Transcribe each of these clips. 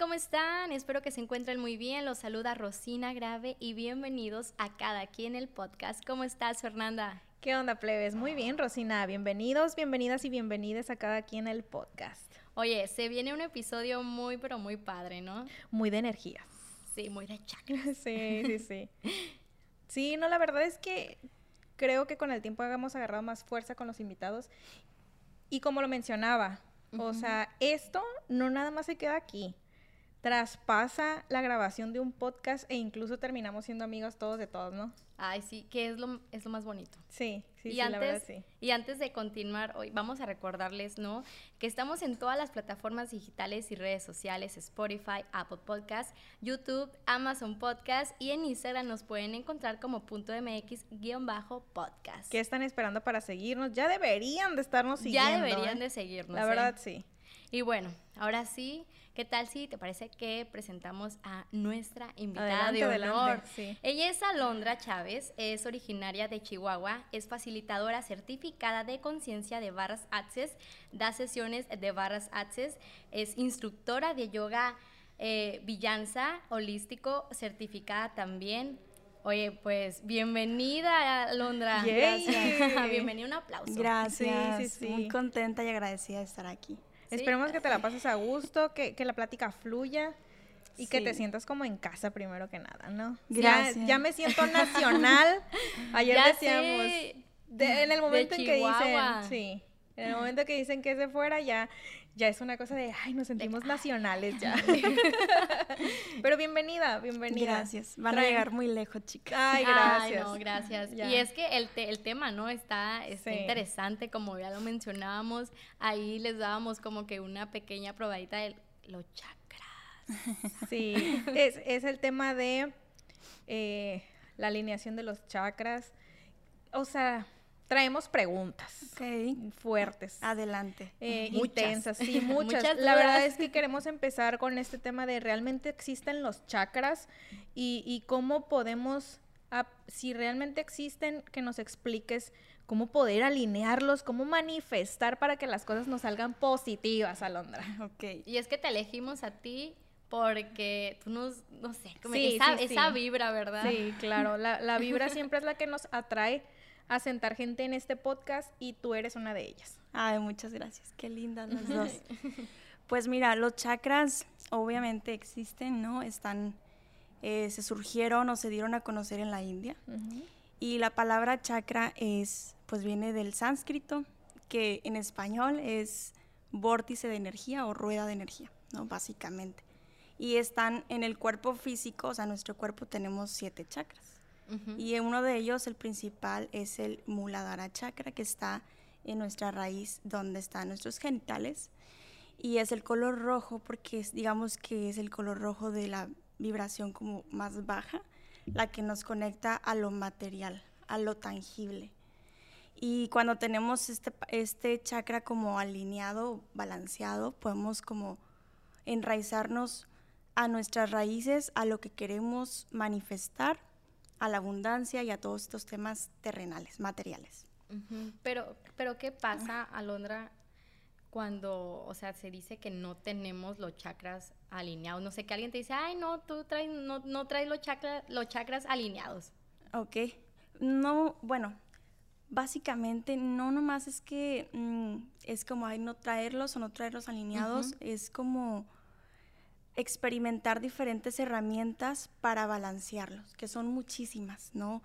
¿Cómo están? Espero que se encuentren muy bien. Los saluda Rosina Grave y bienvenidos a Cada quien el podcast. ¿Cómo estás, Fernanda? ¿Qué onda, plebes? Muy bien, Rosina. Bienvenidos, bienvenidas y bienvenidas a cada quien el podcast. Oye, se viene un episodio muy, pero muy padre, ¿no? Muy de energía. Sí, muy de chakra. Sí, sí, sí. Sí, no, la verdad es que creo que con el tiempo hemos agarrado más fuerza con los invitados. Y como lo mencionaba, o sea, esto no nada más se queda aquí. Traspasa la grabación de un podcast e incluso terminamos siendo amigos todos de todos, ¿no? Ay, sí, que es lo, es lo más bonito. Sí, sí, y, sí, antes, la verdad sí. y antes de continuar hoy, vamos a recordarles, ¿no? Que estamos en todas las plataformas digitales y redes sociales, Spotify, Apple Podcast, YouTube, Amazon Podcast y en Instagram nos pueden encontrar como punto MX-podcast. ¿Qué están esperando para seguirnos? Ya deberían de estarnos siguiendo. ya deberían ¿eh? de seguirnos. La ¿eh? verdad sí. Y bueno, ahora sí, ¿qué tal si te parece que presentamos a nuestra invitada Adelante, de honor? adelante, sí. Ella es Alondra Chávez, es originaria de Chihuahua, es facilitadora certificada de conciencia de Barras Access, da sesiones de Barras Access, es instructora de yoga eh, Villanza holístico, certificada también. Oye, pues bienvenida, Alondra. Yay. Gracias. bienvenida, un aplauso. Gracias. Sí, sí, sí. Muy contenta y agradecida de estar aquí. Sí. Esperemos que te la pases a gusto, que, que la plática fluya y que te sientas como en casa primero que nada, ¿no? Gracias. Ya, ya me siento nacional. Ayer Ya decíamos, de- en el momento en que dicen, sí, en el momento que dicen que es de fuera, ya, ya es una cosa de, ay, nos sentimos nacionales ya. Pero bienvenida, bienvenida. Gracias. Van a llegar muy lejos, chicas. Ay, Ay, gracias. no, gracias. Ya. Y es que el, te- el tema, ¿no? Está, está Sí. interesante, como ya lo mencionábamos. Ahí les dábamos como que una pequeña probadita de los chakras. Sí, es, es el tema de eh, la alineación de los chakras. O sea, traemos preguntas fuertes. Adelante. eh, Muchas. intensas, sí, muchas. Muchas la verdad es que queremos empezar con este tema de realmente existen los chakras y, y cómo podemos, si realmente existen, que nos expliques cómo poder alinearlos, cómo manifestar para que las cosas nos salgan positivas, Alondra. Ok. Y es que te elegimos a ti porque tú nos, no sé, como Sí, esa, sí, esa sí. vibra, ¿verdad? Sí, claro. La, la vibra siempre es la que nos atrae a sentar gente en este podcast y tú eres una de ellas. Ay, muchas gracias. Qué lindas las dos. Pues mira, los chakras obviamente existen, ¿no? Están, eh, se surgieron o se dieron a conocer en la India. Y la palabra chakra es, pues viene del sánscrito, que en español es vórtice de energía o rueda de energía, ¿no? Básicamente. Y están en el cuerpo físico, o sea, en nuestro cuerpo tenemos siete chakras. Ujú. Y uno de ellos, el principal, es el Muladhara chakra, que está en nuestra raíz, donde están nuestros genitales. Y es el color rojo, porque es, digamos que es el color rojo de la vibración como más baja, la que nos conecta a lo material, a lo tangible. Y cuando tenemos este, este chakra como alineado, balanceado, podemos como enraizarnos a nuestras raíces, a lo que queremos manifestar, a la abundancia y a todos estos temas terrenales, materiales. Pero, pero ¿qué pasa, Alondra, cuando, o sea, se dice que no tenemos los chakras alineados? No sé, que alguien te dice, ay, no, tú traes, no, no traes los, chakra- los chakras alineados. Ok. No, bueno, básicamente no nomás es que mm, es como ay, no traerlos o no traerlos alineados, es como experimentar diferentes herramientas para balancearlos, que son muchísimas, ¿no?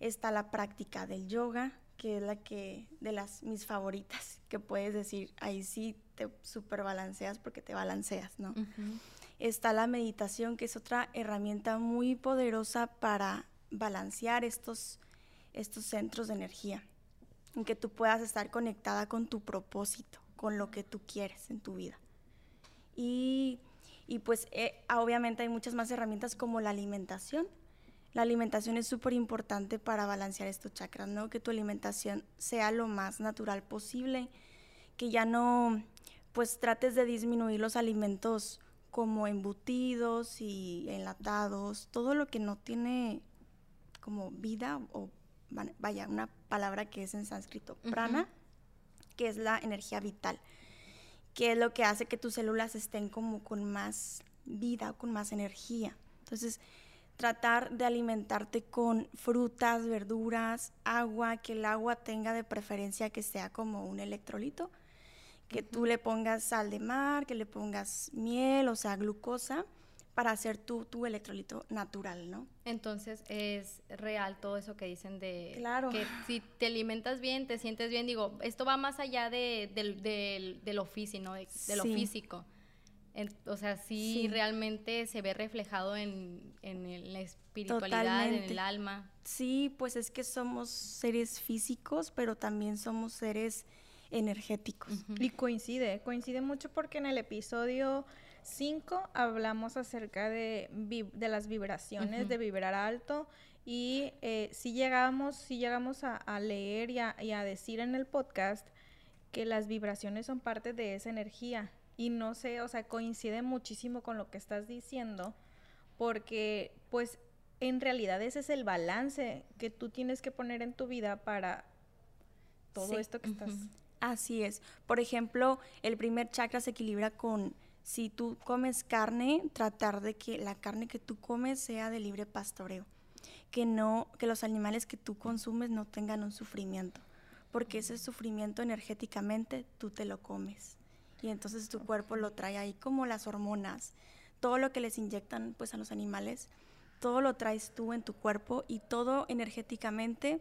Está la práctica del yoga, que es la que de las mis favoritas, que puedes decir, ahí sí te super balanceas porque te balanceas, ¿no? Está la meditación, que es otra herramienta muy poderosa para balancear estos, estos centros de energía, en que tú puedas estar conectada con tu propósito, con lo que tú quieres en tu vida. Y Y pues eh, obviamente hay muchas más herramientas como la alimentación. La alimentación es súper importante para balancear estos chakras, ¿no? Que tu alimentación sea lo más natural posible, que ya no, pues trates de disminuir los alimentos como embutidos y enlatados, todo lo que no tiene como vida o vaya, una palabra que es en sánscrito, prana, que es la energía vital, que es lo que hace que tus células estén como con más vida, con más energía. Entonces, tratar de alimentarte con frutas, verduras, agua, que el agua tenga de preferencia que sea como un electrolito, que tú le pongas sal de mar, que le pongas miel, o sea, glucosa, para hacer tu, tu electrolito natural, ¿no? Entonces es real todo eso que dicen de claro. que si te alimentas bien, te sientes bien. Digo, esto va más allá de, lo físico, ¿no? De, lo físico. o sea, sí, realmente se ve reflejado en, en la espiritualidad, en el alma. Sí, pues es que somos seres físicos, pero también somos seres energéticos. Y coincide, coincide mucho porque en el episodio 5 hablamos acerca de, de las vibraciones, de vibrar alto. Y eh, si llegamos, si llegamos a, leer y a, y a, decir en el podcast que las vibraciones son parte de esa energía. Y no sé, o sea, coincide muchísimo con lo que estás diciendo, porque pues en realidad ese es el balance que tú tienes que poner en tu vida para todo esto que estás... Así es. Por ejemplo, el primer chakra se equilibra con si tú comes carne, tratar de que la carne que tú comes sea de libre pastoreo, que no que los animales que tú consumes no tengan un sufrimiento, porque ese sufrimiento energéticamente tú te lo comes y entonces tu cuerpo lo trae ahí como las hormonas, todo lo que les inyectan pues a los animales, todo lo traes tú en tu cuerpo y todo energéticamente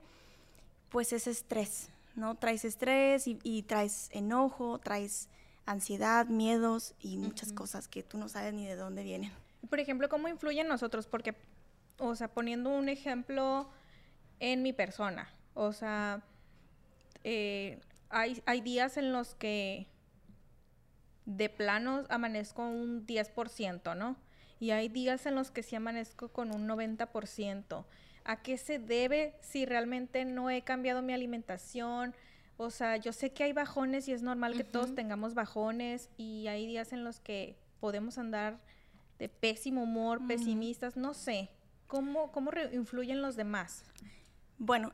pues es estrés, ¿no? Traes estrés y, y traes enojo, traes ansiedad, miedos y muchas cosas que tú no sabes ni de dónde vienen. Por ejemplo, ¿cómo influyen nosotros? Porque, o sea, poniendo un ejemplo en mi persona, o sea, eh, hay, hay días en los que de plano amanezco un 10%, ¿no? Y hay días en los que sí amanezco con un 90%. ¿A qué se debe si realmente no he cambiado mi alimentación? O sea, yo sé que hay bajones y es normal que todos tengamos bajones y hay días en los que podemos andar de pésimo humor, pesimistas, no sé. ¿Cómo, cómo influyen los demás? Bueno,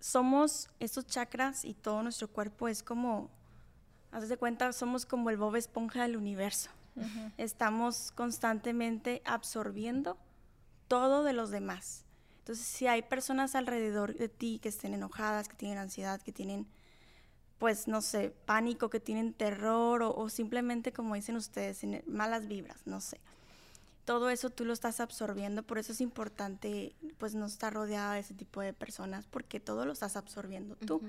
somos estos chakras y todo nuestro cuerpo es como, haz de cuenta, somos como el Bob Esponja del universo. Estamos constantemente absorbiendo todo de los demás. Entonces, si hay personas alrededor de ti que estén enojadas, que tienen ansiedad, que tienen pues, no sé, pánico, que tienen terror o, simplemente, como dicen ustedes, malas vibras, no sé. Todo eso tú lo estás absorbiendo, por eso es importante, pues, no estar rodeada de ese tipo de personas, porque todo lo estás absorbiendo tú.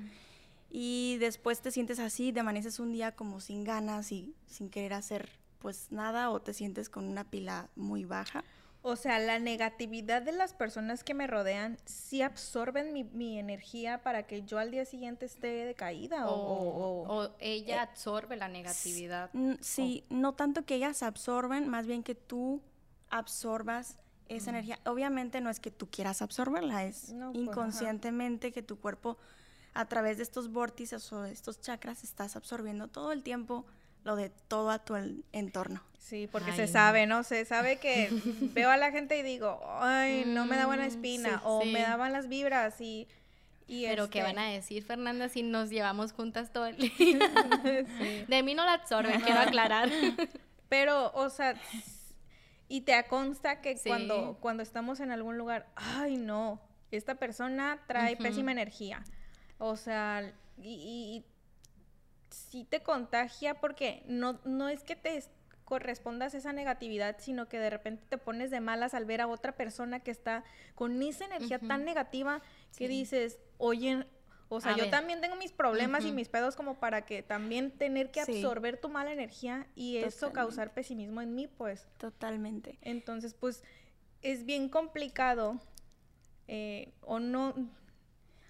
Y después te sientes así, te amaneces un día como sin ganas y sin querer hacer, pues, nada, o te sientes con una pila muy baja. O sea, la negatividad de las personas que me rodean sí absorben mi, energía para que yo al día siguiente esté decaída o, o, ella eh, absorbe la negatividad. Sí, no tanto que ellas absorben, más bien que tú absorbas esa energía. Obviamente no es que tú quieras absorberla, es pues, inconscientemente que tu cuerpo a través de estos vórtices o de estos chakras estás absorbiendo todo el tiempo lo de todo a tu entorno. Sí, porque se sabe, ¿no? Se sabe que veo a la gente y digo, ay, no me da buena mm, espina, o me daban las vibras y... y Pero ¿qué este van a decir, Fernanda, si nos llevamos juntas todo el día? De mí no la absorben, quiero aclarar. Pero, o sea, y te consta que cuando, cuando estamos en algún lugar, ay, no, esta persona trae pésima energía. O sea, y, y sí te contagia porque no, no es que te correspondas esa negatividad, sino que de repente te pones de malas al ver a otra persona que está con esa energía tan negativa que dices, oye, o sea, yo también tengo mis problemas y mis pedos como para que también tener que absorber tu mala energía y eso causar pesimismo en mí, pues. Totalmente. Entonces, pues, es bien complicado eh, o no...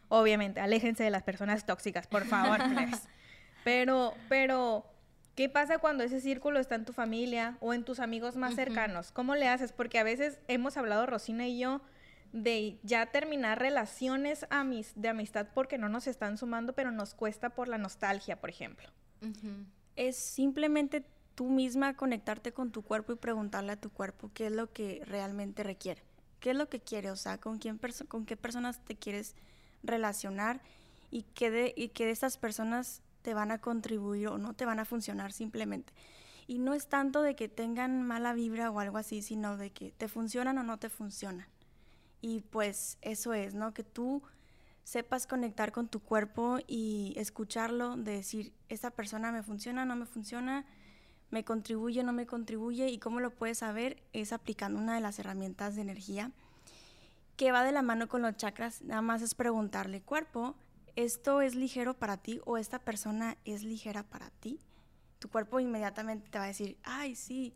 Obviamente, aléjense de las personas tóxicas, por favor, please. Pero, pero ¿Qué pasa cuando ese círculo está en tu familia o en tus amigos más cercanos? ¿Cómo le haces? Porque a veces hemos hablado, Rosina y yo, de ya terminar relaciones de amistad porque no nos están sumando, pero nos cuesta por la nostalgia, por ejemplo. Es simplemente tú misma conectarte con tu cuerpo y preguntarle a tu cuerpo qué es lo que realmente requiere. ¿Qué es lo que quiere? O sea, con, quién con qué personas te quieres relacionar y qué de, y qué de estas personas te van a contribuir o no te van a funcionar simplemente. Y no es tanto de que tengan mala vibra o algo así, sino de que te funcionan o no te funcionan. Y pues eso es, ¿no? Que tú sepas conectar con tu cuerpo y escucharlo, de decir, esta persona me funciona, no me funciona, me contribuye, no me contribuye, y cómo lo puedes saber es aplicando una de las herramientas de energía que va de la mano con los chakras, nada más es preguntarle, cuerpo, esto es ligero para ti o esta persona es ligera para ti, tu cuerpo inmediatamente te va a decir, ay, sí,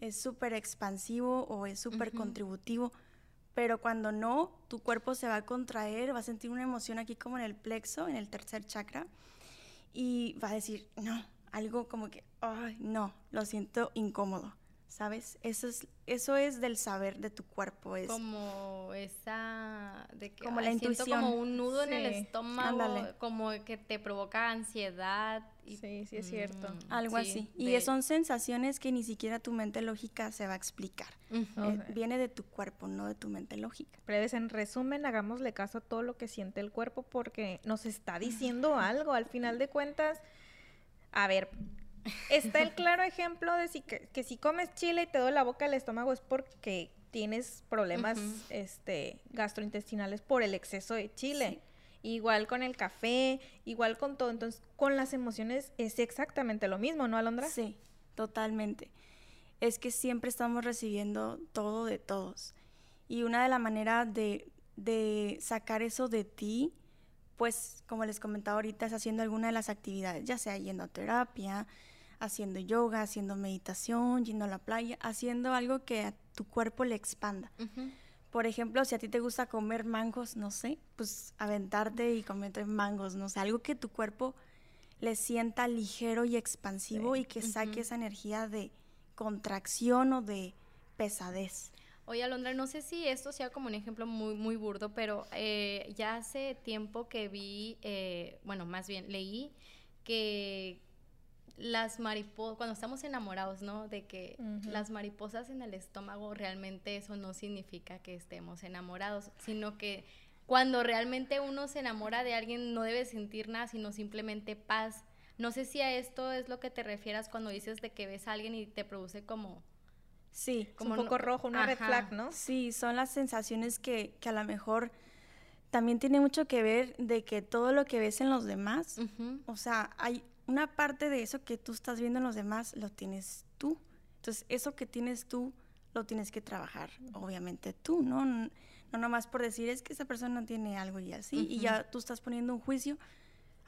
es súper expansivo o es súper contributivo, pero cuando no, tu cuerpo se va a contraer, va a sentir una emoción aquí como en el plexo, en el tercer chakra, y va a decir, no, algo como que, ay, no, lo siento incómodo. ¿Sabes? Eso es, eso es del saber de tu cuerpo. Es como esa, de que como la intuición. como un nudo en el estómago, como que te provoca ansiedad. Y, sí, sí es cierto. Mm, Algo así. Y son sensaciones que ni siquiera tu mente lógica se va a explicar. Eh, viene de tu cuerpo, no de tu mente lógica. Breves, en resumen, hagámosle caso a todo lo que siente el cuerpo porque nos está diciendo algo. Al final de cuentas, a ver, está el claro ejemplo de si, que, si comes chile y te duele la boca el estómago es porque tienes problemas este, gastrointestinales por el exceso de chile. Igual con el café, igual con todo. Entonces, con las emociones es exactamente lo mismo, ¿no, Alondra? Sí, totalmente. Es que siempre estamos recibiendo todo de todos. Y una de las maneras de, de sacar eso de ti, pues, como les comentaba ahorita, es haciendo alguna de las actividades, ya sea yendo a terapia, haciendo yoga, haciendo meditación, yendo a la playa, haciendo algo que a tu cuerpo le expanda. Por ejemplo, si a ti te gusta comer mangos, no sé, pues aventarte y comerte mangos, no sé, algo que tu cuerpo le sienta ligero y expansivo y que saque esa energía de contracción o de pesadez. Oye, Alondra, no sé si esto sea como un ejemplo muy, muy burdo, pero eh, ya hace tiempo que vi, eh, bueno, más bien leí que las mariposas, cuando estamos enamorados, ¿no? De que las mariposas en el estómago realmente eso no significa que estemos enamorados, sino que cuando realmente uno se enamora de alguien no debe sentir nada, sino simplemente paz. No sé si a esto es lo que te refieras cuando dices de que ves a alguien y te produce como... Sí, como un poco rojo, una red flag, ¿no? Sí, son las sensaciones que, que, a lo mejor también tiene mucho que ver de que todo lo que ves en los demás, o sea, hay una parte de eso que tú estás viendo en los demás lo tienes tú. Entonces, eso que tienes tú lo tienes que trabajar, obviamente tú, ¿no? No nomás por decir, es que esa persona no tiene algo y así, y ya tú estás poniendo un juicio,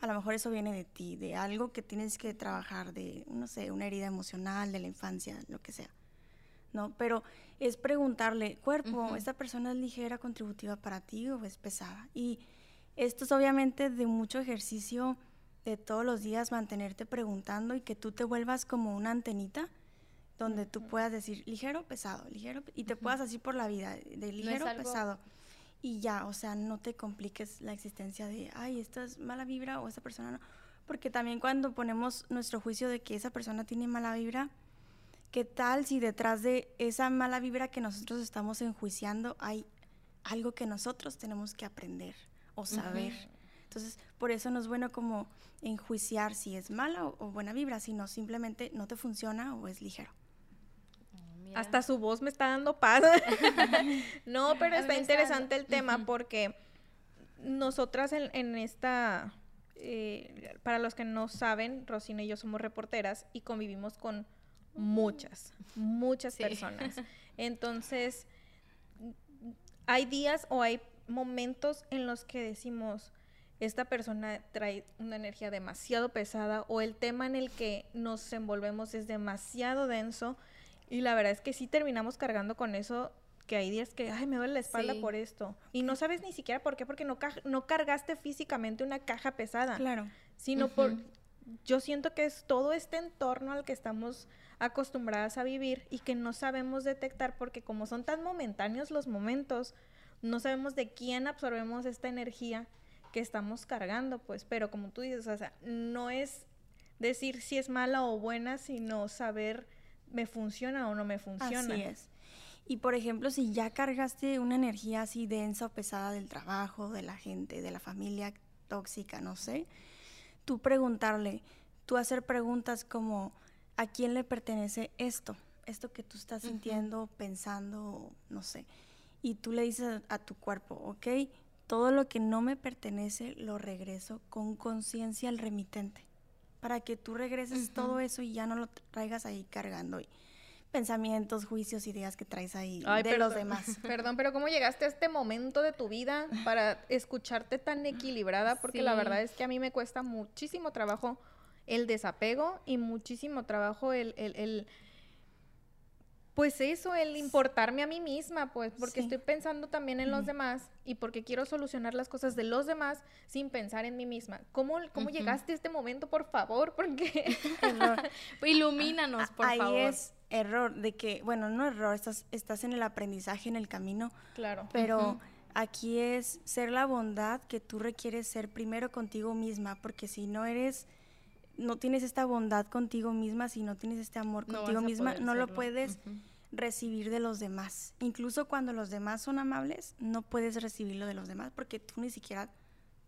a lo mejor eso viene de ti, de algo que tienes que trabajar, de, no sé, una herida emocional, de la infancia, lo que sea, ¿no? Pero es preguntarle, cuerpo, ¿esta persona es ligera, contributiva para ti o es pesada? Y esto es obviamente de mucho ejercicio de todos los días mantenerte preguntando y que tú te vuelvas como una antenita donde tú puedas decir ligero, pesado, ligero, y te puedas así por la vida, de ligero, pesado. Y ya, o sea, no te compliques la existencia de, ay, esta es mala vibra o esta persona no. Porque también cuando ponemos nuestro juicio de que esa persona tiene mala vibra, ¿qué tal si detrás de esa mala vibra que nosotros estamos enjuiciando hay algo que nosotros tenemos que aprender o saber? Entonces, por eso no es bueno como enjuiciar si es mala o, buena vibra, sino simplemente no te funciona o es ligero. Oh, Hasta su voz me está dando paz. no, pero está interesante el tema porque nosotras en, esta, eh, para los que no saben, Rosina y yo somos reporteras y convivimos con muchas, muchas personas. Entonces, hay días o hay momentos en los que decimos, esta persona trae una energía demasiado pesada o el tema en el que nos envolvemos es demasiado denso y la verdad es que sí terminamos cargando con eso que hay días que, ay, me duele la espalda por esto. Y no sabes ni siquiera por qué, porque no, no cargaste físicamente una caja pesada. Claro. Sino por yo siento que es todo este entorno al que estamos acostumbradas a vivir y que no sabemos detectar porque como son tan momentáneos los momentos, no sabemos de quién absorbemos esta energía que estamos cargando, pues, pero como tú dices, o sea, no es decir si es mala o buena, sino saber me funciona o no me funciona. Así es. Y por ejemplo, si ya cargaste una energía así densa o pesada del trabajo, de la gente, de la familia tóxica, no sé, tú preguntarle, tú hacer preguntas como, ¿a quién le pertenece esto? Esto que tú estás sintiendo, pensando, no sé. Y tú le dices a, tu cuerpo, ok, todo lo que no me pertenece lo regreso con conciencia al remitente. Para que tú regreses todo eso y ya no lo traigas ahí cargando. Y, pensamientos, juicios, ideas que traes ahí de los demás. Perdón, pero ¿cómo llegaste a este momento de tu vida para escucharte tan equilibrada? Porque la verdad es que a mí me cuesta muchísimo trabajo el desapego y muchísimo trabajo el, el, pues eso, el importarme a mí misma, pues, porque estoy pensando también en los demás y porque quiero solucionar las cosas de los demás sin pensar en mí misma. ¿Cómo, cómo llegaste a este momento, por favor? Porque ilumínanos, por favor. Ahí es error de que, bueno, no error, estás, estás en el aprendizaje, en el camino. Claro. Pero aquí es ser la bondad que tú requieres ser primero contigo misma, porque si no eres no tienes esta bondad contigo misma, si no tienes este amor contigo misma, no lo puedes recibir de los demás. Incluso cuando los demás son amables, no puedes recibirlo de los demás porque tú ni siquiera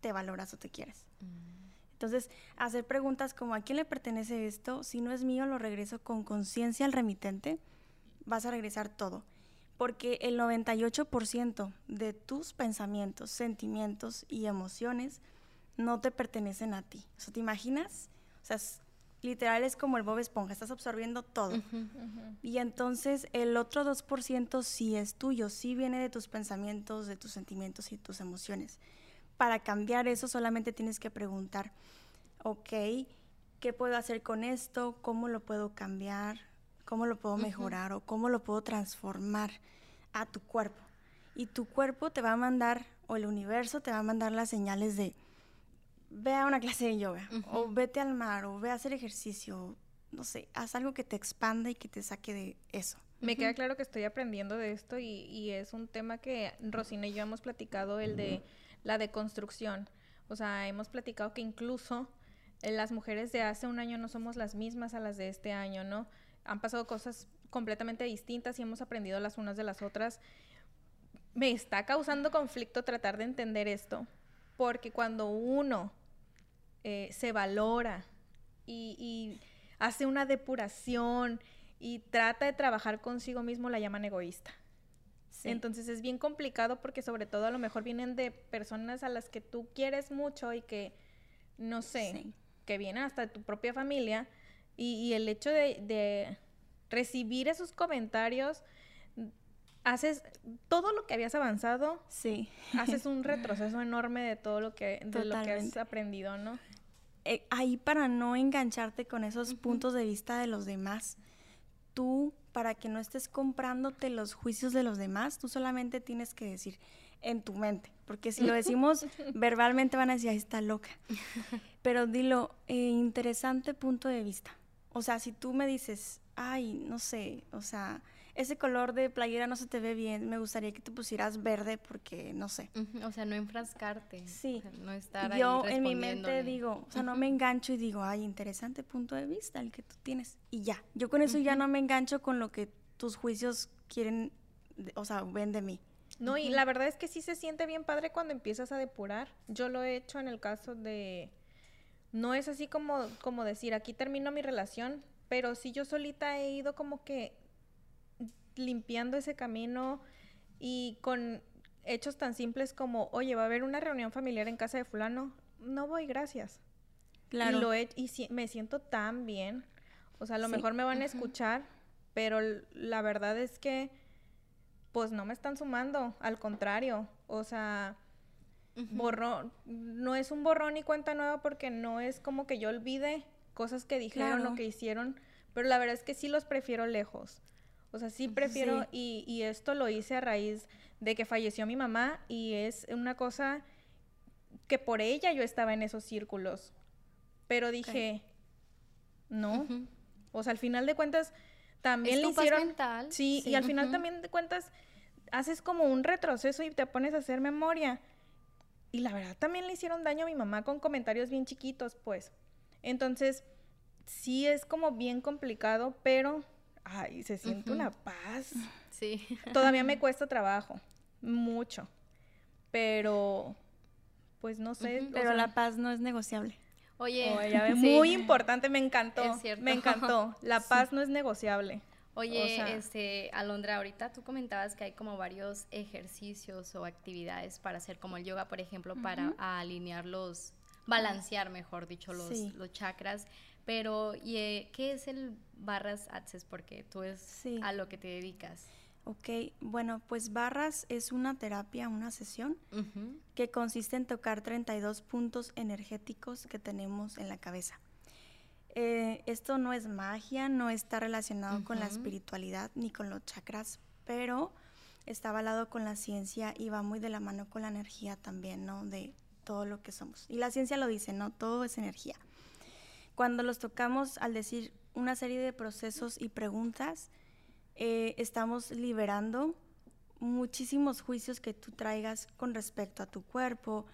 te valoras o te quieres. Mm. Entonces, hacer preguntas como ¿a quién le pertenece esto? Si no es mío, lo regreso con conciencia al remitente, vas a regresar todo. Porque el 98% de tus pensamientos, sentimientos y emociones no te pertenecen a ti. O sea, ¿te imaginas? Sea, literal es como el Bob Esponja, estás absorbiendo todo. Y entonces el otro 2% sí es tuyo, sí viene de tus pensamientos, de tus sentimientos y tus emociones. Para cambiar eso solamente tienes que preguntar, ok, ¿qué puedo hacer con esto? ¿Cómo lo puedo cambiar? ¿Cómo lo puedo mejorar? ¿O cómo lo puedo transformar a tu cuerpo? Y tu cuerpo te va a mandar, o el universo te va a mandar las señales de, ve a una clase de yoga, o vete al mar, o ve a hacer ejercicio, no sé, haz algo que te expanda y que te saque de eso. Me queda claro que estoy aprendiendo de esto y, es un tema que Rosina y yo hemos platicado, el de la deconstrucción. O sea, hemos platicado que incluso eh, las mujeres de hace un año no somos las mismas a las de este año, ¿no? Han pasado cosas completamente distintas y hemos aprendido las unas de las otras. Me está causando conflicto tratar de entender esto, porque cuando uno eh, se valora y, hace una depuración y trata de trabajar consigo mismo, la llaman egoísta. Entonces es bien complicado porque sobre todo a lo mejor vienen de personas a las que tú quieres mucho y que, no sé, que vienen hasta de tu propia familia y, el hecho de, recibir esos comentarios haces todo lo que habías avanzado, sí. haces un retroceso enorme de todo lo que, de lo que has aprendido, ¿no? Eh, ahí para no engancharte con esos puntos de vista de los demás, tú, para que no estés comprándote los juicios de los demás, tú solamente tienes que decir en tu mente, porque si lo decimos verbalmente van a decir, ahí está loca. Pero dilo, eh, interesante punto de vista. O sea, si tú me dices, ay, no sé, o sea, ese color de playera no se te ve bien, me gustaría que te pusieras verde porque no sé. O sea, no enfrascarte. Sí. no estar Yo en mi mente digo, o sea, no me engancho y digo, ay, interesante punto de vista el que tú tienes. Y ya, yo con eso ya no me engancho con lo que tus juicios quieren, o sea, ven de mí. No, y la verdad es que sí se siente bien padre cuando empiezas a depurar. Yo lo he hecho en el caso de... No es así como, como decir, aquí termino mi relación, pero sí yo solita he ido como que limpiando ese camino y con hechos tan simples como, oye, va a haber una reunión familiar en casa de fulano, no voy, gracias. Claro. Y, lo he, y me siento tan bien. O sea, a lo mejor me van a escuchar, pero la verdad es que, pues no me están sumando, al contrario. O sea, borrón, no es un borrón y cuenta nueva porque no es como que yo olvide cosas que dijeron o que hicieron, pero la verdad es que sí los prefiero lejos. O sea, sí prefiero, Y, y, esto lo hice a raíz de que falleció mi mamá y es una cosa que por ella yo estaba en esos círculos. Pero dije, ¿no? O sea, al final de cuentas, también le hicieron... mental. Sí, y al final también de cuentas, haces como un retroceso y te pones a hacer memoria. Y la verdad también le hicieron daño a mi mamá con comentarios bien chiquitos, pues. Entonces, sí es como bien complicado, pero, ay, se siente una paz. Sí. Todavía me cuesta trabajo, mucho. Pero, pues no sé. Pero sea, la paz no es negociable. Oye, oh, sí. muy importante, me encantó. Es cierto. Me encantó. La paz no es negociable. Oye, O sea- este, Alondra, ahorita tú comentabas que hay como varios ejercicios o actividades para hacer como el yoga, por ejemplo, para alinear los, balancear, mejor dicho, los, Sí. los chakras. Pero, ¿y, eh, ¿qué es el barras access? Porque tú es Sí. a lo que te dedicas. Ok, bueno, pues barras es una terapia, una sesión que consiste en tocar 32 puntos energéticos que tenemos en la cabeza. Eh, esto no es magia, no está relacionado con la espiritualidad ni con los chakras, pero está avalado con la ciencia y va muy de la mano con la energía también, ¿no? De todo lo que somos. Y la ciencia lo dice, ¿no? Todo es energía. Cuando los tocamos al decir una serie de procesos y preguntas, eh, estamos liberando muchísimos juicios que tú traigas con respecto a tu cuerpo,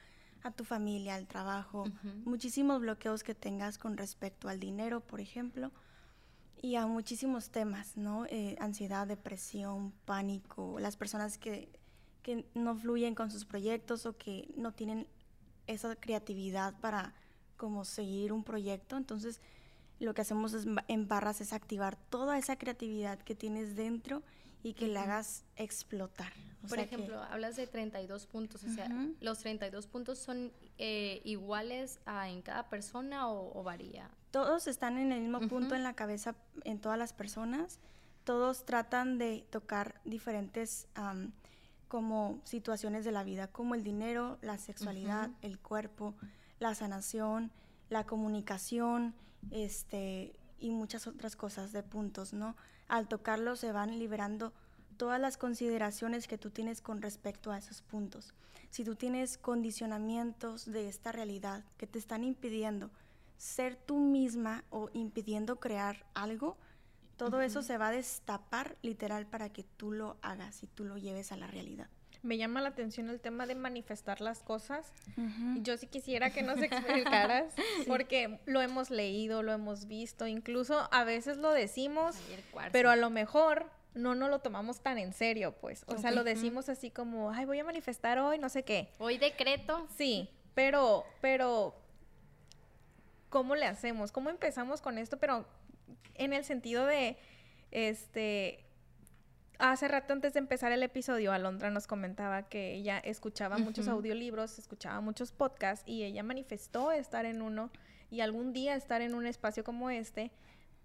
a tu familia, al trabajo, muchísimos bloqueos que tengas con respecto al dinero, por ejemplo, y a muchísimos temas, ¿no? Eh, ansiedad, depresión, pánico, las personas que, que no fluyen con sus proyectos o que no tienen esa creatividad para como seguir un proyecto, entonces lo que hacemos es, en barras es activar toda esa creatividad que tienes dentro y que la Ujú. hagas explotar. O Por sea que- ejemplo, hablas de 32 puntos, o sea, Ujú. ¿los 32 puntos son eh, iguales a- en cada persona o, o varía? todos están en el mismo punto Ujú. en la cabeza en todas las personas. Todos tratan de tocar diferentes am, como situaciones de la vida, como el dinero, la sexualidad, el cuerpo, la sanación, la comunicación, este y muchas otras cosas de puntos, ¿no? Al tocarlos se van liberando todas las consideraciones que tú tienes con respecto a esos puntos. Si tú tienes condicionamientos de esta realidad que te están impidiendo ser tú misma o impidiendo crear algo, todo eso se va a destapar literal para que tú lo hagas y tú lo lleves a la realidad. Me llama la atención el tema de manifestar las cosas. Yo sí quisiera que nos explicaras, porque lo hemos leído, lo hemos visto, incluso a veces lo decimos, pero a lo mejor no nos lo tomamos tan en serio, pues. O sea, lo decimos así como, ay, voy a manifestar hoy, no sé qué. Hoy decreto. Sí, pero, pero, ¿cómo le hacemos? ¿Cómo empezamos con esto? Pero en el sentido de, este, hace rato antes de empezar el episodio, Alondra nos comentaba que ella escuchaba muchos audiolibros, escuchaba muchos podcasts y ella manifestó estar en uno y algún día estar en un espacio como este.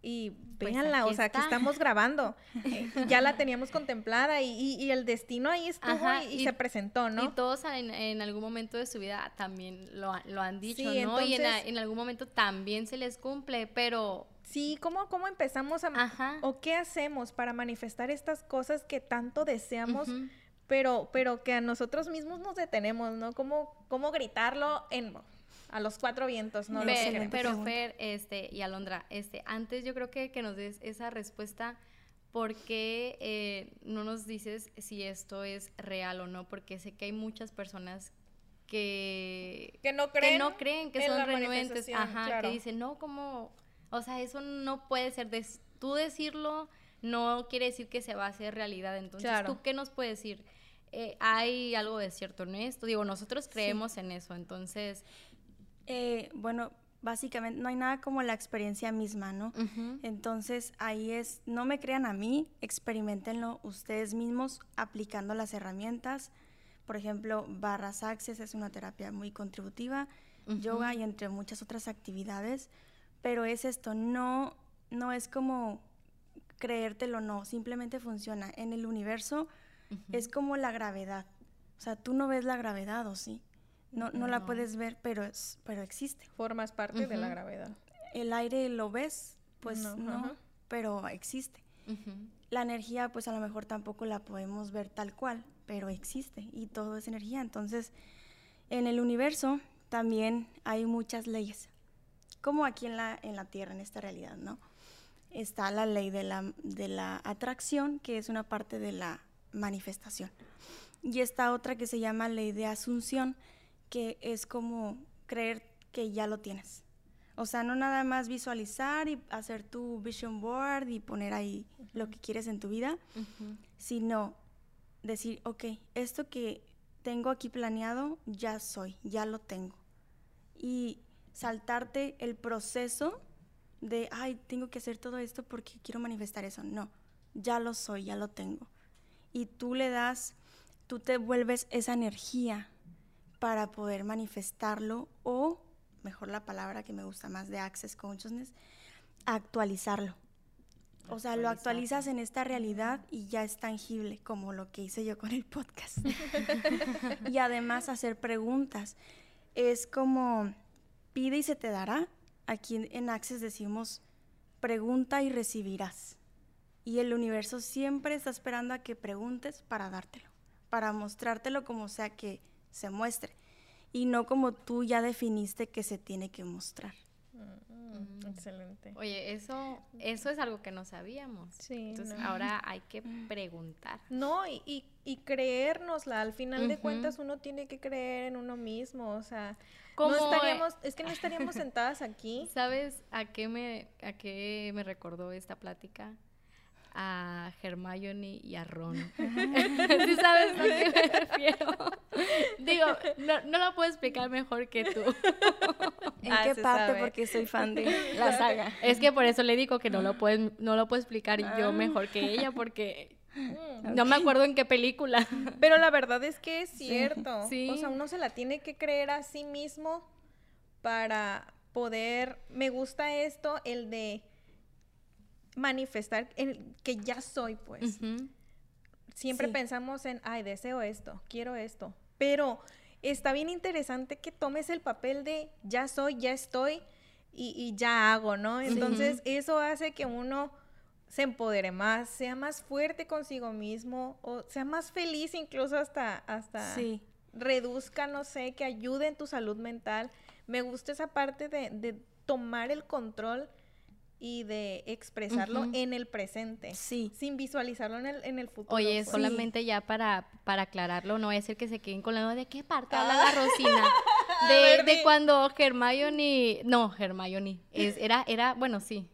Y Pues véanla, o sea, aquí está. estamos grabando. Eh, ya la teníamos contemplada y, y- y el destino ahí estuvo Ajá, y, se presentó, ¿no? Y todos en, en algún momento de su vida también lo, ha- lo han dicho, Sí, ¿no? y en algún momento también se les cumple, pero... Sí, ¿cómo, cómo empezamos a... Ajá. o qué hacemos para manifestar estas cosas que tanto deseamos, pero, pero que a nosotros mismos nos detenemos, ¿no? ¿Cómo, cómo gritarlo en, a los cuatro vientos, ¿no? Lo que queremos. pero. Fer este, y Alondra, este, antes yo creo que, que nos des esa respuesta, ¿por qué eh, no nos dices si esto es real o no? Porque sé que hay muchas personas que, que no que creen, no creen, que son renuentes, ajá, claro. que dicen, no, como, o sea, eso no puede ser, tú decirlo no quiere decir que se va a hacer realidad, entonces, Claro. ¿tú qué nos puedes decir? Eh, ¿Hay algo de cierto en esto? Digo, nosotros creemos en eso, entonces... Eh, bueno, básicamente no hay nada como la experiencia misma, ¿no? ujú. Entonces ahí es, no me crean a mí, experimentenlo ustedes mismos aplicando las herramientas. Por ejemplo, Barras Access es una terapia muy contributiva, yoga y entre muchas otras actividades, pero es esto, no, no es como creértelo, no, simplemente funciona. En el universo es como la gravedad, o sea, tú no ves la gravedad, ¿o sí? No, no la puedes ver, pero, es, pero existe. Formas parte de la gravedad. El aire lo ves, pues No, pero existe. La energía, pues a lo mejor tampoco la podemos ver tal cual, pero existe y todo es energía. Entonces, en el universo también hay muchas leyes. Como aquí en la, en la Tierra, en esta realidad, ¿no? Está la ley de la, de la atracción, que es una parte de la manifestación. Y está otra que se llama ley de asunción, que es como creer que ya lo tienes. O sea, no nada más visualizar y hacer tu vision board y poner ahí lo que quieres en tu vida, sino decir, ok, esto que tengo aquí planeado, ya soy, ya lo tengo. Y saltarte el proceso de, ay, tengo que hacer todo esto porque quiero manifestar eso. No, ya lo soy, ya lo tengo. Y tú le das, tú te vuelves esa energía para poder manifestarlo o, mejor la palabra que me gusta más de Access Consciousness, actualizarlo. O sea, lo actualizas en esta realidad y ya es tangible, como lo que hice yo con el podcast. y además hacer preguntas. Es como, pide y se te dará. Aquí en Access decimos, pregunta y recibirás. Y el universo siempre está esperando a que preguntes para dártelo, para mostrártelo como sea que se muestre y no como tú ya definiste que se tiene que mostrar. Mm, excelente. Oye, eso, eso es algo que no sabíamos. Sí. Entonces ahora hay que preguntar. No, y, y, y creérnosla. Al final de cuentas uno tiene que creer en uno mismo. O sea, no estaríamos, es que no estaríamos sentadas aquí. ¿Sabes a qué me, a qué me recordó esta plática? a Hermione y a Ron. ¿Sí sabes a qué me refiero? Digo, no, no lo puedo explicar mejor que tú. ¿En ah, qué parte? Porque soy fan de la saga. Es que por eso le digo que no lo puedo, no lo puedo explicar yo ah. mejor que ella, porque mm, no me acuerdo en qué película. Pero la verdad es que es cierto. O sea, uno se la tiene que creer a sí mismo para poder. Me gusta esto, el de manifestar en que ya soy, pues. Siempre pensamos en, ay, deseo esto, quiero esto, pero está bien interesante que tomes el papel de ya soy, ya estoy y, ya hago, ¿no? Entonces eso hace que uno se empodere más, sea más fuerte consigo mismo o sea más feliz incluso hasta, hasta reduzca, no sé, que ayude en tu salud mental. Me gusta esa parte de, de tomar el control y de expresarlo en el presente. Sí. Sin visualizarlo en el, en el futuro. Oye, pues. solamente ya para, para aclararlo, no es el que se queden con la de qué parte habla la ah. Rosina. De, de cuando Hermione, no, Hermione, es, era, era, bueno, sí.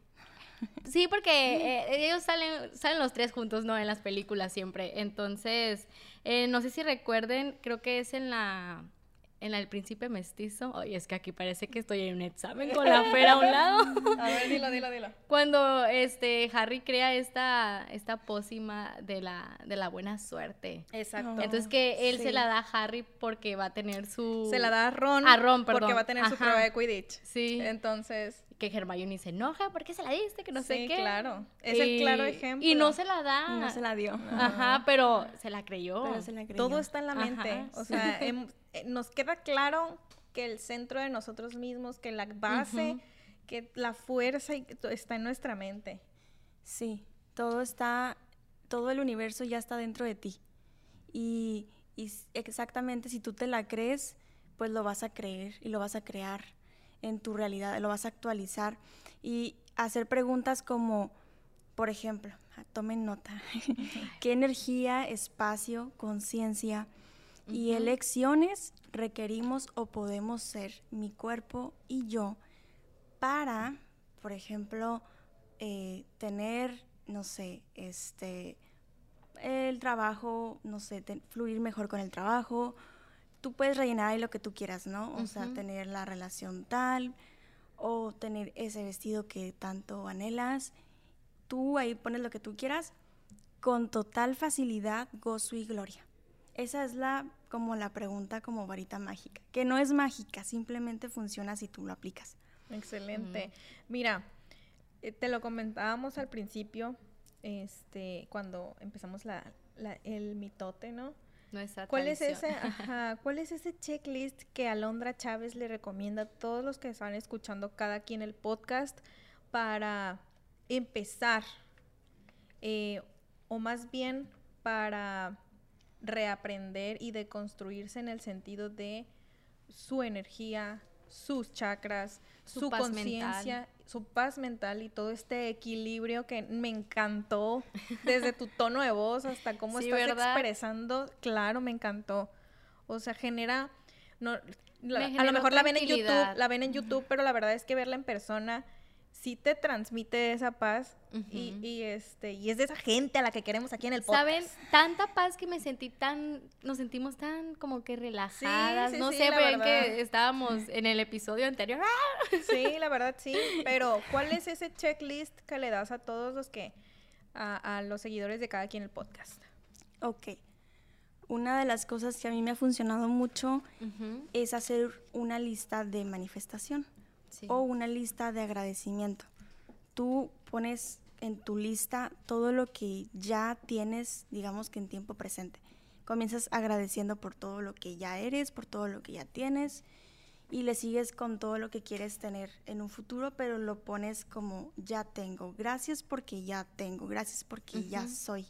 Sí, porque eh, ellos salen, salen los tres juntos, ¿no? En las películas siempre. Entonces, eh, no sé si recuerden, creo que es en la en el príncipe mestizo. Oye, es que aquí parece que estoy en un examen con la fera a un lado. A ver, dilo, dilo, dilo. Cuando este Harry crea esta, esta pócima de la, de la buena suerte. Exacto. Entonces que él se la da a Harry porque va a tener su... Se la da a Ron. A Ron, perdón. Porque va a tener su prueba de Quidditch. Sí. Entonces... Que Hermione se enoja, ¿por qué se la diste? Que no sé qué. claro. Es el claro ejemplo. Y no se la da. No se la dio. Ajá, pero se la creyó. Pero se la creyó. Todo está en la mente. O sea, Eh, nos queda claro que el centro de nosotros mismos, que la base, que la fuerza está en nuestra mente. Sí, todo está, todo el universo ya está dentro de ti. Y, y exactamente si tú te la crees, pues lo vas a creer y lo vas a crear en tu realidad, lo vas a actualizar y hacer preguntas como, por ejemplo, tomen nota, ¿qué energía, espacio, conciencia, y elecciones requerimos o podemos ser mi cuerpo y yo para, por ejemplo, eh, tener, no sé, este, el trabajo, no sé, fluir mejor con el trabajo. Tú puedes rellenar ahí lo que tú quieras, ¿no? O sea, tener la relación tal o tener ese vestido que tanto anhelas. Tú ahí pones lo que tú quieras con total facilidad, gozo y gloria. Esa es la como la pregunta como varita mágica, que no es mágica, simplemente funciona si tú lo aplicas. Excelente. Mira, eh, te lo comentábamos al principio, este, cuando empezamos la, el mitote, ¿no? ¿Cuál es, ese, ¿Cuál es ese checklist que Alondra Chávez le recomienda a todos los que están escuchando cada quien el podcast para empezar? Eh, o más bien para reaprender y deconstruirse en el sentido de su energía, sus chakras, Su su, conciencia, su paz mental y todo este equilibrio que me encantó desde tu tono de voz hasta cómo Sí, estás ¿verdad? expresando. Claro, me encantó. O sea, genera no, la- a lo mejor la ven en YouTube, la ven en YouTube, pero la verdad es que verla en persona sí te transmite esa paz y, este y es de esa gente a la que queremos aquí en el podcast. ¿Saben? Tanta paz que me sentí tan, nos sentimos tan como que relajadas. sí, no sí, sé, la pero que estábamos en el episodio anterior. Sí, la verdad sí. Pero, ¿cuál es ese checklist que le das a todos los que, a, a los seguidores de cada quien el podcast? Ok. Una de las cosas que a mí me ha funcionado mucho es hacer una lista de manifestación sí. o una lista de agradecimiento. Tú pones en tu lista todo lo que ya tienes, digamos que en tiempo presente. Comienzas agradeciendo por todo lo que ya eres, por todo lo que ya tienes y le sigues con todo lo que quieres tener en un futuro, pero lo pones como ya tengo. Gracias porque ya tengo, gracias porque ya soy.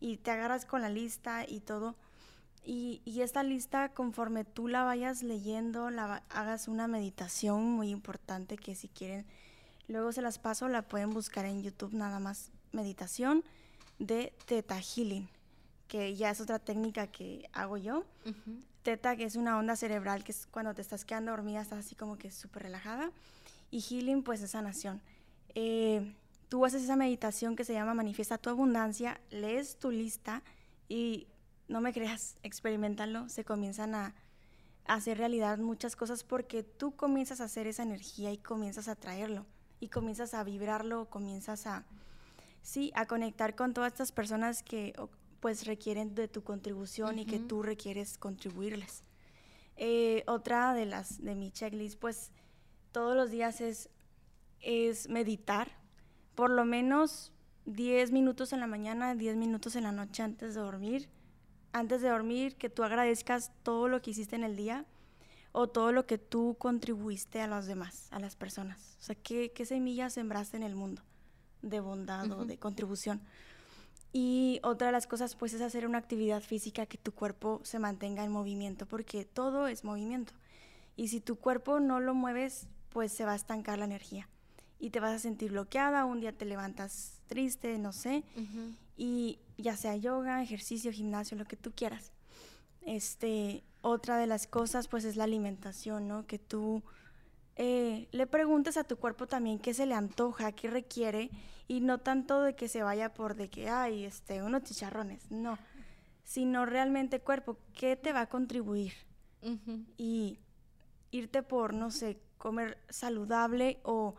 Y te agarras con la lista y todo. Y, y esta lista, conforme tú la vayas leyendo, la hagas una meditación muy importante que si quieren, luego se las paso, la pueden buscar en YouTube nada más, meditación de Theta Healing, que ya es otra técnica que hago yo. Ujú, Teta, que es una onda cerebral, que es cuando te estás quedando dormida, estás así como que súper relajada. Y healing, pues es sanación. Eh, tú haces esa meditación que se llama Manifiesta tu abundancia, lees tu lista y no me creas, experimentalo, se comienzan a, hacer realidad muchas cosas porque tú comienzas a hacer esa energía y comienzas a traerlo y comienzas a vibrarlo, comienzas a, sí, a conectar con todas estas personas que pues requieren de tu contribución y que tú requieres contribuirles. Eh, otra de las de mi checklist, pues todos los días es, es meditar, por lo menos 10 minutos en la mañana, 10 minutos en la noche antes de dormir. Antes de dormir, que tú agradezcas todo lo que hiciste en el día o todo lo que tú contribuiste a los demás, a las personas. O sea, ¿qué, qué semillas sembraste en el mundo de bondad o de contribución? Y otra de las cosas, pues, es hacer una actividad física que tu cuerpo se mantenga en movimiento, porque todo es movimiento. Y si tu cuerpo no lo mueves, pues se va a estancar la energía. Y te vas a sentir bloqueada, un día te levantas triste, no sé, ujú. Y ya sea yoga, ejercicio, gimnasio, lo que tú quieras. Este, otra de las cosas, pues, es la alimentación, ¿no? Que tú eh, le preguntes a tu cuerpo también qué se le antoja, qué requiere, y no tanto de que se vaya por de que, ay, este, unos chicharrones, no, sino realmente cuerpo, ¿qué te va a contribuir? Y irte por, no sé, comer saludable o,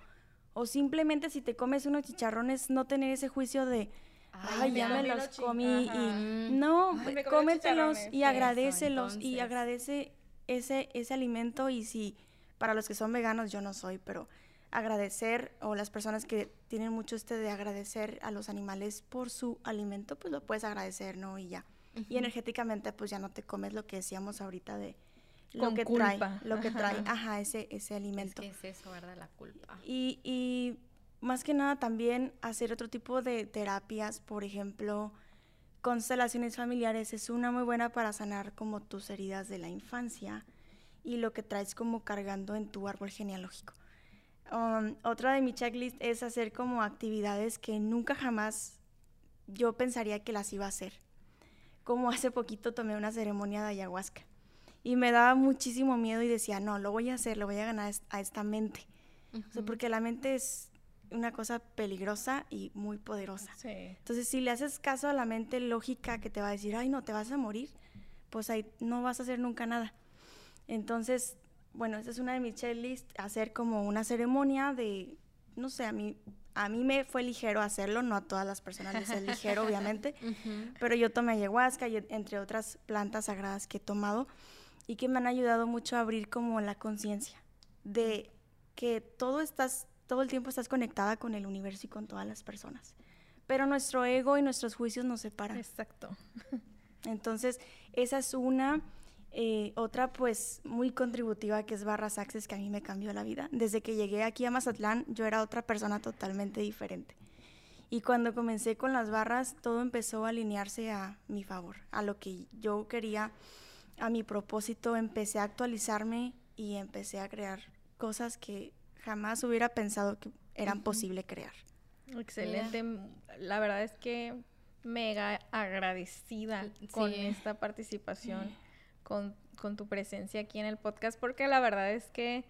o simplemente si te comes unos chicharrones no tener ese juicio de, ay, ya me los comí ajá. y no, Ay, me cómetelos y agradecelos y agradece ese, ese alimento y si para los que son veganos yo no soy, pero agradecer o las personas que tienen mucho este de agradecer a los animales por su alimento, pues lo puedes agradecer, ¿no? Y ya. Y energéticamente pues ya no te comes lo que decíamos ahorita de lo Con que culpa. trae, lo que trae, Ajá. ese, ese Es alimento. que es eso, ¿verdad? La culpa. Y, y más que nada también hacer otro tipo de terapias, por ejemplo, constelaciones familiares es una muy buena para sanar como tus heridas de la infancia y lo que traes como cargando en tu árbol genealógico. Um, otra de mi checklist es hacer como actividades que nunca jamás yo pensaría que las iba a hacer. Como hace poquito tomé una ceremonia de ayahuasca y me daba muchísimo miedo y decía, no, lo voy a hacer, lo voy a ganar a esta mente. O sea, porque la mente es una cosa peligrosa y muy poderosa. Sí. Entonces, si le haces caso a la mente lógica que te va a decir, ay, no, te vas a morir, pues ahí no vas a hacer nunca nada. Entonces, bueno, esta es una de mis checklists, hacer como una ceremonia de, no sé, a mí, a mí me fue ligero hacerlo, no a todas las personas les es ligero, obviamente, pero yo tomé ayahuasca y entre otras plantas sagradas que he tomado y que me han ayudado mucho a abrir como la conciencia de que todo estás todo el tiempo estás conectada con el universo y con todas las personas. Pero nuestro ego y nuestros juicios nos separan. Exacto. Entonces, esa es una. Eh, otra, pues, muy contributiva, que es Barras Access, que a mí me cambió la vida. Desde que llegué aquí a Mazatlán, yo era otra persona totalmente diferente. Y cuando comencé con las barras, todo empezó a alinearse a mi favor, a lo que yo quería, a mi propósito. Empecé a actualizarme y empecé a crear cosas que jamás hubiera pensado que eran posible crear. Excelente. La verdad es que mega agradecida con esta participación, con, con, tu presencia aquí en el podcast, porque la verdad es que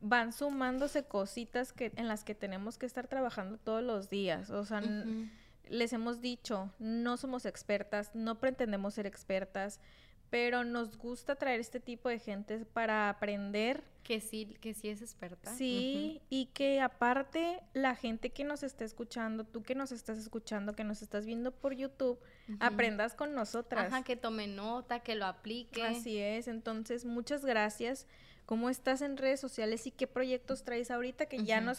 van sumándose cositas que, en las que tenemos que estar trabajando todos los días. O sea, les hemos dicho, no somos expertas, no pretendemos ser expertas, pero nos gusta traer este tipo de gente para aprender. Que sí, que sí es experta. Sí, y que aparte la gente que nos está escuchando, tú que nos estás escuchando, que nos estás viendo por YouTube, aprendas con nosotras. Ajá, que tome nota, que lo aplique. Así es, entonces muchas gracias. ¿Cómo estás en redes sociales y qué proyectos traes ahorita que ya nos,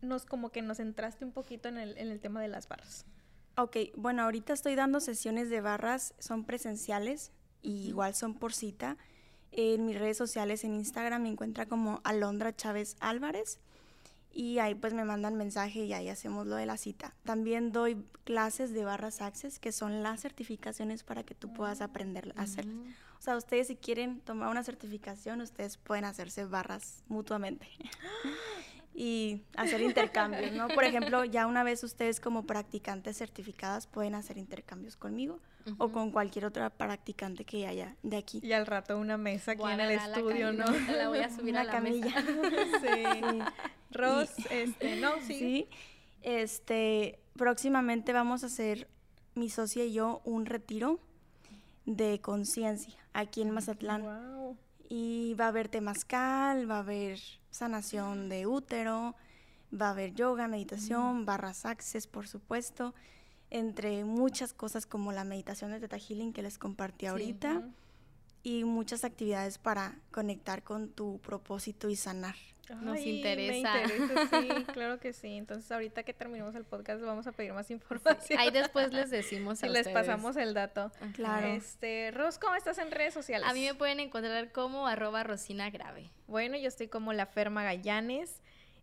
nos como que nos entraste un poquito en el, en el tema de las barras? Ok, bueno, ahorita estoy dando sesiones de barras, son presenciales, y igual son por cita. En mis redes sociales, en Instagram, me encuentra como Alondra Chávez Álvarez y ahí pues me mandan mensaje y ahí hacemos lo de la cita. También doy clases de barras access, que son las certificaciones para que tú puedas aprender a hacer. O sea, ustedes si quieren tomar una certificación, ustedes pueden hacerse barras mutuamente. Y hacer intercambios, ¿no? Por ejemplo, ya una vez ustedes como practicantes certificadas pueden hacer intercambios conmigo o con cualquier otra practicante que haya de aquí. Y al rato una mesa aquí en el estudio, ¿no? La voy a subir a la camilla. sí. Ros, este, no, sí. Sí. Este, próximamente vamos a hacer mi socia y yo un retiro de conciencia aquí en Mazatlán. Wow. Y va a haber temazcal, va a haber sanación de útero, va a haber yoga, meditación, barras access, por supuesto entre muchas cosas como la meditación de Teta Healing que les compartí ahorita y muchas actividades para conectar con tu propósito y sanar. Nos interesa. sí, claro que sí. Entonces, ahorita que terminemos el podcast, vamos a pedir más información. Ahí después les decimos a Y les pasamos el dato. Claro. Este, Ros, ¿cómo estás en redes sociales? A mí me pueden encontrar como arroba Rosina Grave. Bueno, yo estoy como la Ferma Gallanes.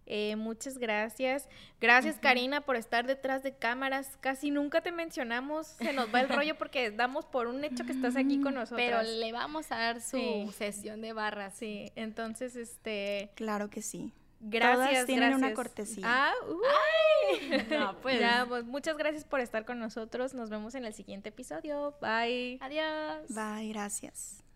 Eh, muchas gracias. Gracias, Karina, por estar detrás de cámaras. Casi nunca te mencionamos. Se nos va el rollo porque damos por un hecho que estás aquí con nosotros. Pero le vamos a dar su sesión de barras. Sí, entonces, este... Claro que sí. Gracias, Todas tienen una cortesía. Ah, no, pues. pues. muchas gracias por estar con nosotros. Nos vemos en el siguiente episodio. Bye. Adiós. Bye, gracias.